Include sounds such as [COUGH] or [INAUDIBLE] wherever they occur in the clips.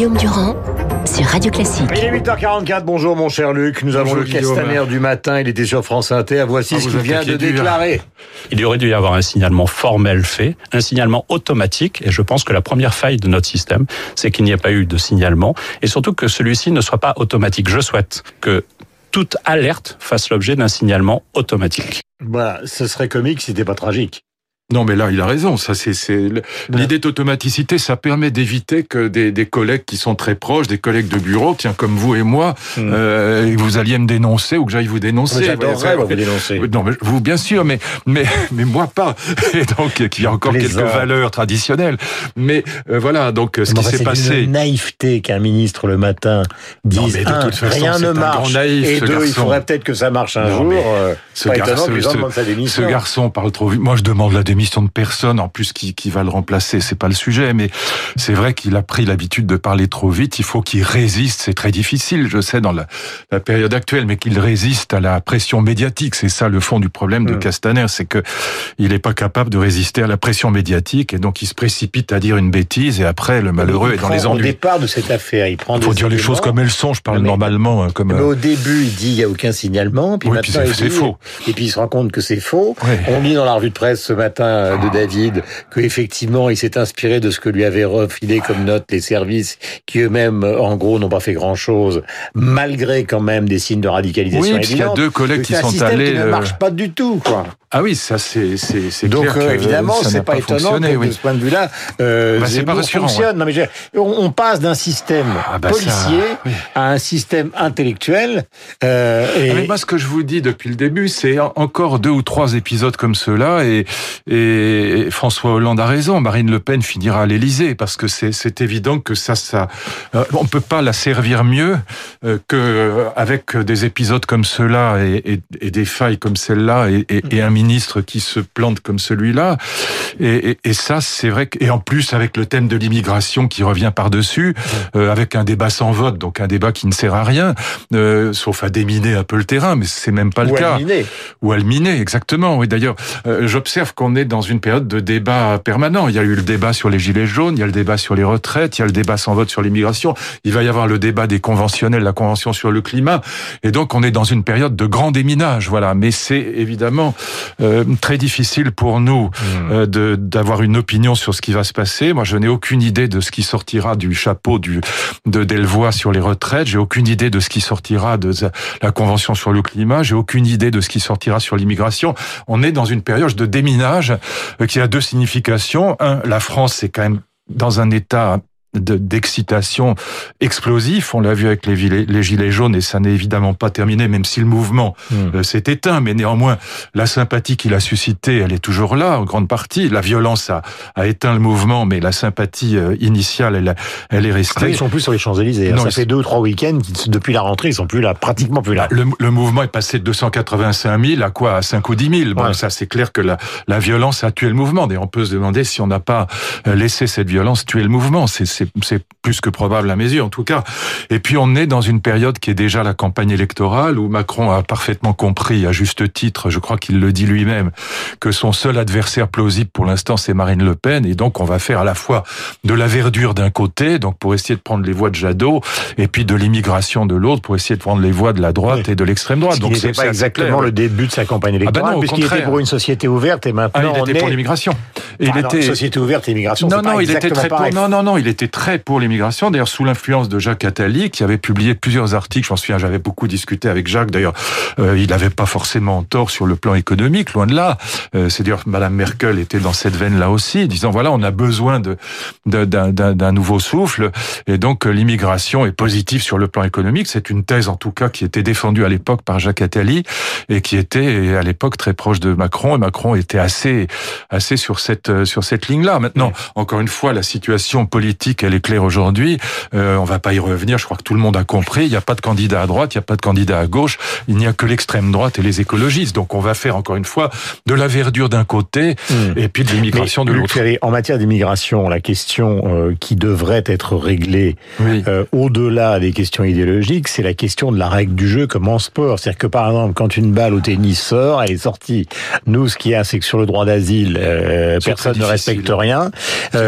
Guillaume Durand sur Radio Classique. Il est 8h44, bonjour mon cher Luc. Nous avons le Castaner du matin, il était sur France Inter. Voici Ah, ce qu'il vient de dur. déclarer. Il y aurait dû y avoir un signalement formel fait, un signalement automatique, et je pense que la première faille de notre système, c'est qu'il n'y ait pas eu de signalement, et surtout que celui-ci ne soit pas automatique. Je souhaite que toute alerte fasse l'objet d'un signalement automatique. Voilà, ce serait comique si c'était pas tragique. Non, mais là, il a raison. Ça, c'est c'est l'idée d'automaticité. Ça permet d'éviter que des, des collègues qui sont très proches, des collègues de bureau, tiens, comme vous et moi, Hmm. euh, vous alliez me dénoncer ou que j'aille vous dénoncer. J'adorerais vous dénoncer. Oui, Non, mais vous, bien sûr, mais mais mais moi pas. [LAUGHS] Et donc, qu'il y a encore quelques valeurs traditionnelles. Mais euh, voilà, donc ce Mais qui s'est c'est passé. une naïveté qu'un ministre le matin dise mais de un, toute façon, rien c'est ne marche naïf, et ce deux il garçon. faudrait peut-être que ça marche un Non, jour. euh, ce pas gar- étonnant que ce- ce- sa démission. Ce garçon parle trop vite. Moi, je demande la démission de personne, en plus qui, qui va le remplacer. C'est pas le sujet, mais c'est vrai qu'il a pris l'habitude de parler trop vite. Il faut qu'il résiste. C'est très difficile, je sais, dans la, la période actuelle, mais qu'il résiste à la pression médiatique. C'est ça le fond du problème de Mm. Castaner, c'est que il n'est pas capable de résister à la pression médiatique et donc il se précipite à dire une bêtise et après le malheureux Il est dans les Au ennuis. départ de cette affaire, il prend Il faut des dire les choses éléments, comme elles sont. Je parle mais- normalement, hein, comme. Mais euh, au début, il dit il n'y a aucun signalement, puis Oui, maintenant c'est- faux. Et puis il se rend compte que c'est faux. Ouais. On lit dans la revue de presse ce matin de David que effectivement il s'est inspiré de ce que lui avaient refilé comme note les services qui eux-mêmes, euh, en gros, n'ont pas fait grand-chose, malgré quand même des signes de radicalisation Oui, puisqu'il y a deux collègues qui un sont allés. qui ne euh, marche pas du tout, quoi. Ah oui, ça c'est c'est c'est Donc clair euh, que évidemment, c'est n'a pas, étonnant que oui. de ce point de vue-là, euh, Bah, c'est pas rassurant, fonctionne. Non mais je- on, on passe d'un système Ah bah ça, policier oui. à un système intellectuel. Euh, et Ah, mais moi, ce que je vous dis depuis le début, c'est en- encore deux ou trois épisodes comme ceux-là, et, et François Hollande a raison. Marine Le Pen finira à l'Élysée parce que c'est évident que ça, ça, euh, on peut pas la servir mieux euh, que euh, avec des épisodes comme ceux-là et, et- et des failles comme celle-là et, et- et un ministre qui se plante comme celui-là. Et, et- et ça, c'est vrai. que- Et en plus, avec le thème de l'immigration qui revient par-dessus, euh, avec un débat sans vote, donc un débat qui ne sert à rien, euh, sauf à déminer un peu le terrain, mais c'est même pas le ou cas. éliminé. Ou à le miner, exactement. Oui, d'ailleurs, euh, j'observe qu'on est dans une période de débat permanent. Il y a eu le débat sur les gilets jaunes, il y a le débat sur les retraites, il y a le débat sans vote sur l'immigration. Il va y avoir le débat des conventionnels, la convention sur le climat. Et donc, on est dans une période de grand déminage, voilà. Mais c'est évidemment euh, très difficile pour nous euh, de d'avoir une opinion sur ce qui va se passer. Moi, je n'ai aucune idée de ce qui sortira du chapeau du de Delvoye sur les retraites. J'ai aucune idée de ce qui sortira de la convention sur le climat. J'ai aucune idée de ce qui sortira sur l'immigration. On est dans une période de déminage euh, qui a deux significations. Un, la France, c'est quand même dans un état de- d'excitation explosif. On l'a vu avec les, gilets- les gilets jaunes et ça n'est évidemment pas terminé, même si le mouvement Hmm. euh, s'est éteint. Mais néanmoins, la sympathie qu'il a suscitée, elle est toujours là, en grande partie. La violence a, a éteint le mouvement, mais la sympathie euh, initiale, elle, elle est restée. Après, ils sont plus sur les Champs-Élysées. hein. Ça ils fait deux ou trois week-ends depuis la rentrée, ils sont plus là, pratiquement plus là. Le, le mouvement est passé de 285 000 à quoi? À 5 ou 10 000. Bon, Ouais. ça c'est clair que la, la violence a tué le mouvement. D'ailleurs, on peut se demander si on n'a pas euh, laissé cette violence tuer le mouvement. C'est- C'est plus que probable à mes yeux, en tout cas. Et puis on est dans une période qui est déjà la campagne électorale, où Macron a parfaitement compris, à juste titre, je crois qu'il le dit lui-même, que son seul adversaire plausible pour l'instant, c'est Marine Le Pen. Et donc on va faire à la fois de la verdure d'un côté, donc pour essayer de prendre les voix de Jadot, et puis de l'immigration de l'autre, pour essayer de prendre les voix de la droite Oui. et de l'extrême droite. Ce Donc n'était c'est pas exactement clair. le début de sa campagne Ah électorale, non, au puisqu'il était pour une société ouverte et Ah, maintenant il on était est... pour l'immigration. Enfin, il non, était société ouverte et immigration, non, non, il était très pour, non, non, non, il était très pour l'immigration. D'ailleurs, sous l'influence de Jacques Attali, qui avait publié plusieurs articles. Je m'en souviens, j'avais beaucoup discuté avec Jacques. D'ailleurs, euh, il n'avait pas forcément tort sur le plan économique, loin de là. Euh, c'est d'ailleurs Madame Merkel était dans cette veine-là aussi, disant voilà, on a besoin de de- d'un d'un- d'un nouveau souffle, et donc euh, l'immigration est positive sur le plan économique. C'est une thèse, en tout cas, qui était défendue à l'époque par Jacques Attali et qui était à l'époque très proche de Macron. Et Macron était assez assez sur cette euh, sur cette ligne-là. Maintenant, encore une fois, la situation politique, elle est claire aujourd'hui. Euh, on va pas y revenir. Je crois que tout le monde a compris. Il n'y a pas de candidat à droite, il n'y a pas de candidat à gauche. Il n'y a que l'extrême droite et les écologistes. Donc, on va faire encore une fois de la verdure d'un côté Hmm. et puis de l'immigration de l'autre. En matière d'immigration, la question euh, qui devrait être réglée Oui. euh, au-delà des questions idéologiques, c'est la question de la règle du jeu comme en sport. C'est-à-dire que par exemple, quand une balle au tennis sort, elle est sortie. Nous, ce qu'il y a, c'est que sur le droit d'asile, euh, personne ne respecte rien.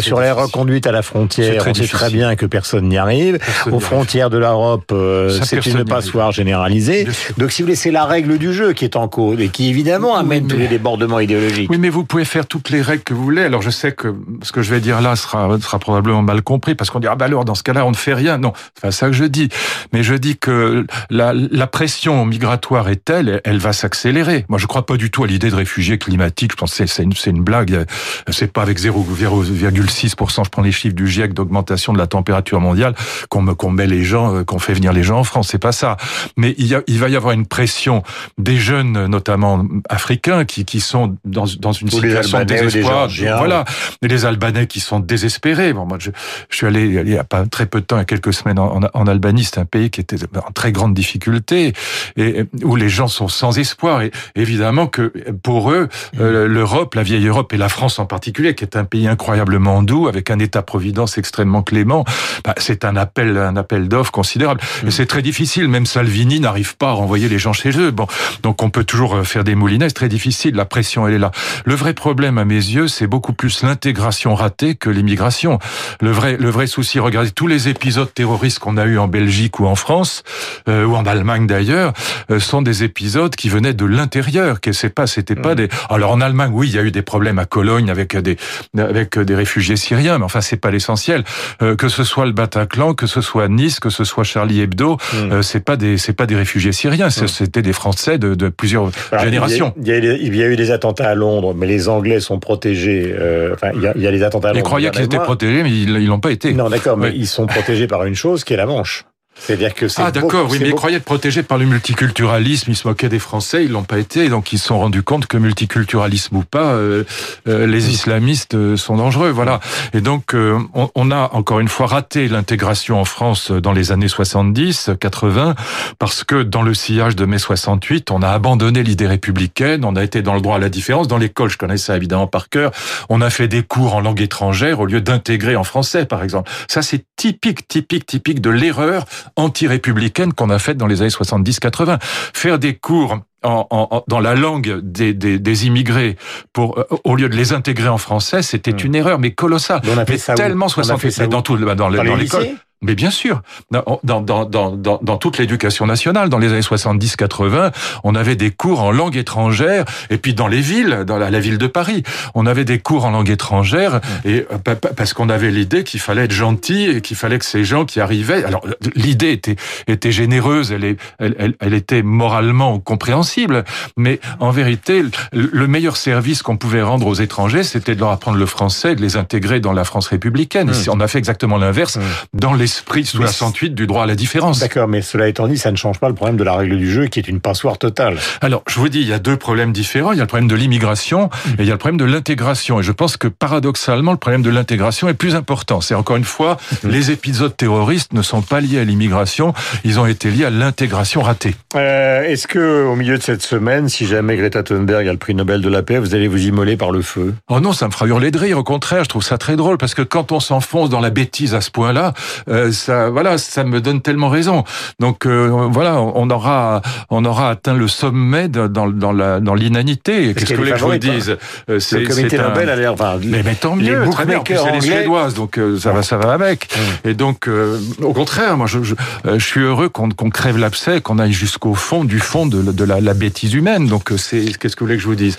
Sur les reconduites à la frontière, frontières, on sait difficile. très bien que personne n'y arrive. Personne Aux frontières de l'Europe, euh, c'est une passoire généralisée. Donc, si vous voulez, c'est la règle du jeu qui est en cause et qui, évidemment, Oui, amène mais- tous les débordements idéologiques. Oui, mais vous pouvez faire toutes les règles que vous voulez. Alors, je sais que ce que je vais dire là sera, sera probablement mal compris parce qu'on dira, ah bah alors, dans ce cas-là, on ne fait rien. Non, c'est pas ça que je dis. Mais je dis que la, la pression migratoire est telle, elle va s'accélérer. Moi, je crois pas du tout à l'idée de réfugiés climatiques. Je pense que c'est- une, une blague. C'est pas avec 0,6%, je prends les chiffres du GIEC d'augmentation de la température mondiale, qu'on me- qu'on met les gens, euh, qu'on fait venir les gens en France. C'est pas ça. Mais il, y a- il va y avoir une pression des jeunes, notamment africains, qui, qui sont dans, dans une Ou situation de désespoir. Voilà. Et les Albanais qui sont désespérés. Bon, moi, je, je suis allé il y a pas très peu de temps, il y a quelques semaines en, en Albanie. C'est un pays qui était en très grande difficulté et où les gens sont sans espoir. Et évidemment que pour eux, euh, l'Europe, la vieille Europe et la France en particulier, qui est un pays incroyablement doux, avec un État-providence extrêmement clément, bah, c'est un appel, un appel d'offres considérable. Et c'est très difficile. Même Salvini n'arrive pas à renvoyer les gens chez eux. Bon, donc on peut toujours euh, faire des moulinets. C'est très difficile. La pression, elle est là. Le vrai problème, à mes yeux, c'est beaucoup plus l'intégration ratée que l'immigration. Le vrai, le vrai souci, regardez tous les épisodes terroristes qu'on a eu en Belgique ou en France euh, ou en Allemagne d'ailleurs, euh, sont des épisodes qui venaient de l'intérieur. Que c'est pas, c'était pas des. Alors en Allemagne, oui, il y a eu des problèmes à Cologne avec des avec des réfugiés syriens, mais enfin c'est pas l'essentiel. Euh, que ce soit le Bataclan, que ce soit Nice, que ce soit Charlie Hebdo, Mm. euh, c'est pas des c'est pas des réfugiés syriens, c'est- c'était des Français de, de plusieurs Alors, générations. Il y, a, il, y a, il y a eu des attentats à Londres, mais les Anglais sont protégés. euh, enfin, il y, a, il y a les attentats à Ils Londres. croyaient qu'ils étaient protégés, mais ils ils l'ont pas été. Non, d'accord, mais ils sont protégés par une chose qui est la Manche. C'est-à-dire que c'est Ah d'accord, oui, mais ils croyaient être protégés par le multiculturalisme, ils se moquaient des Français, ils l'ont pas été, donc ils se sont rendus compte que multiculturalisme ou pas, euh, euh, les islamistes euh, sont dangereux, voilà. Et donc euh, on, on a encore une fois raté l'intégration en France dans les années 70, 80, parce que dans le sillage de mai 68, on a abandonné l'idée républicaine, on a été dans le droit à la différence. Dans l'école, je connais ça évidemment par cœur, on a fait des cours en langue étrangère au lieu d'intégrer en français, par exemple. Ça, c'est typique, typique, typique de l'erreur anti-républicaine qu'on a faite dans les années 70-80. Faire des cours en, en- dans la langue des, des, des immigrés pour euh, au lieu de les intégrer en français, c'était Hmm. une erreur mais colossale. Mais on a fait Mais ça tellement On a fait 68 ça mais où? dans tout dans, Dans l'école. Mais bien sûr, dans, dans, dans, dans, toute l'éducation nationale, dans les années 70-80, on avait des cours en langue étrangère, et puis dans les villes, dans la, la ville de Paris, on avait des cours en langue étrangère, et euh, pa- pa- parce qu'on avait l'idée qu'il fallait être gentil et qu'il fallait que ces gens qui arrivaient, alors l'idée était était généreuse, elle, est, elle, elle, était moralement compréhensible, mais en vérité, le le meilleur service qu'on pouvait rendre aux étrangers, c'était de leur apprendre le français, de les intégrer dans la France républicaine. Mmh. On a fait exactement l'inverse dans l'esprit sous Mais la 108 du droit à la différence. D'accord, mais cela étant dit, ça ne change pas le problème de la règle du jeu qui est une passoire totale. Alors, je vous dis, il y a deux problèmes différents. Il y a le problème de l'immigration et il y a le problème de l'intégration. Et je pense que paradoxalement, le problème de l'intégration est plus important. C'est encore une fois, les épisodes terroristes ne sont pas liés à l'immigration, ils ont été liés à l'intégration ratée. Euh, Est-ce que au milieu de cette semaine, si jamais Greta Thunberg a le prix Nobel de la paix, vous allez vous immoler par le feu? Oh non, ça me fera hurler de rire. Au contraire, je trouve ça très drôle parce que quand on s'enfonce dans la bêtise à ce point-là, euh, ça, voilà, ça me donne tellement raison. Donc euh, voilà, on aura, on aura atteint le sommet de- dans, dans la, dans l'inanité. Qu'est-ce que qu'elle vous voulez est que je vous favorite, dise Euh, Le c'est- comité c'est un- Nobel a l'air. Enfin, Mais, mais tant les mieux, très bien. En plus, les Suédoises, donc euh, ça va, ça va avec. Et donc, euh, au contraire, moi, je, je, euh, je suis heureux qu'on qu'on crève l'abcès, qu'on aille jusqu'au fond du fond de, la- de la, la bêtise humaine. Donc, euh, c'est qu'est-ce que vous voulez que je vous dise?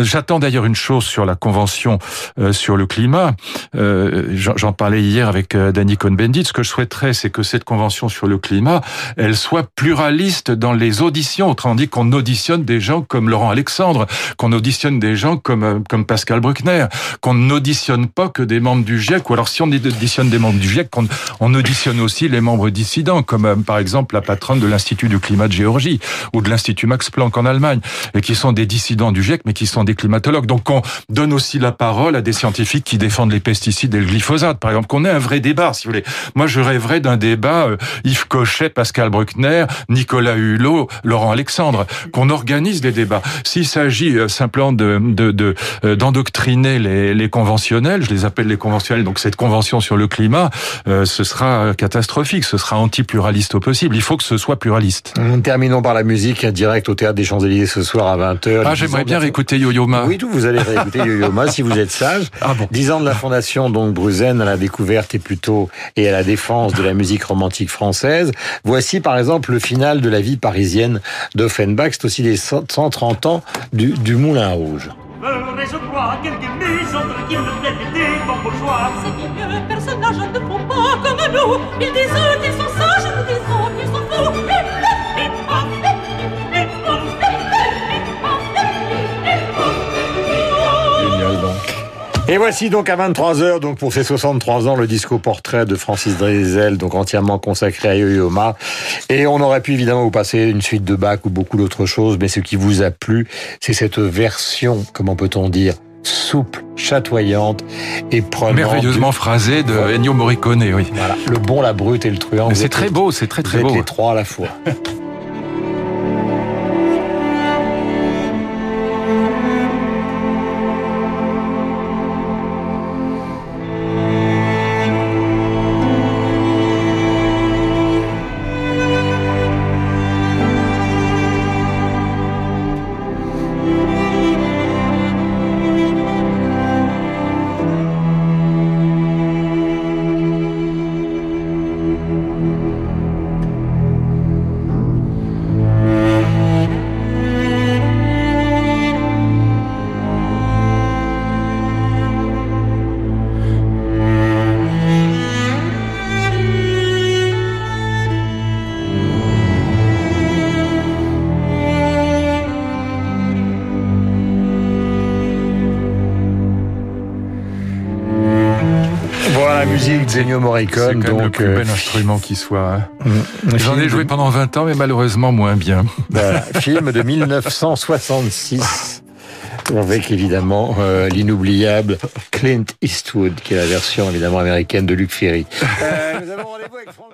J'attends d'ailleurs une chose sur la convention euh, sur le climat. Euh, J'en j'en parlais hier avec euh, Danny Cohn-Bendit. Ce que je souhaiterais, c'est que cette convention sur le climat, elle soit pluraliste dans les auditions. Autrement dit, qu'on auditionne des gens comme Laurent Alexandre, qu'on auditionne des gens comme euh, comme Pascal Bruckner, qu'on n'auditionne pas que des membres du GIEC, ou alors si on auditionne des membres du GIEC, qu'on on auditionne aussi les membres dissidents, comme euh, par exemple la patronne de l'Institut du climat de Géorgie ou de l'Institut Max Planck en Allemagne, et qui sont des dissidents du GIEC, mais qui sont des climatologues. Donc on donne aussi la parole à des scientifiques qui défendent les pesticides et le glyphosate, par exemple, qu'on ait un vrai débat, si vous voulez. Moi, je rêverais d'un débat euh, Yves Cochet, Pascal Bruckner, Nicolas Hulot, Laurent Alexandre, qu'on organise des débats. S'il s'agit euh, simplement de d'endoctriner les, les conventionnels, je les appelle les conventionnels, donc cette convention sur le climat, ce sera catastrophique, ce sera anti-pluraliste au possible. Il faut que ce soit pluraliste. Terminons par la musique, direct au Théâtre des Champs-Élysées ce soir à 20h. Ah, j'aimerais bien réécouter Yo-Yo Ma. Oui, tout, vous allez réécouter Yo-Yo Ma si vous êtes sage. Ah bon. 10 ans de la fondation, donc Bruzen, à la découverte et plutôt et à la défense de la musique romantique française. Voici par exemple le final de la vie parisienne d'Offenbach. C'est aussi les 130 ans du, du Moulin Rouge. je crois, quelques maisons qui me des bons bourgeois. Ces vieux personnages ne font pas comme nous. Ils disent qu'ils sont sages, nous disons qu'ils sont fous. Et voici donc à 23h, donc pour ses 63 ans, le disco portrait de Francis Drezel, donc entièrement consacré à yo Ma. Et on aurait pu évidemment vous passer une suite de Bach ou beaucoup d'autres choses, mais ce qui vous a plu, c'est cette version, comment peut-on dire, souple, chatoyante et prenante. Merveilleusement phrasée de Ennio Morricone, oui. Voilà, le bon, la brute et le truand. C'est très beau, c'est très très vous beau. les trois à la fois. [LAUGHS] musique Zennio Morricone. C'est donc le plus euh, bel instrument qui soit. hein. mm, J'en ai joué de- pendant 20 ans, mais malheureusement moins bien. [LAUGHS] Voilà, film de 1966. Avec évidemment euh, l'inoubliable Clint Eastwood, qui est la version évidemment américaine de Luc Ferry. Euh, nous avons rendez-vous avec Franck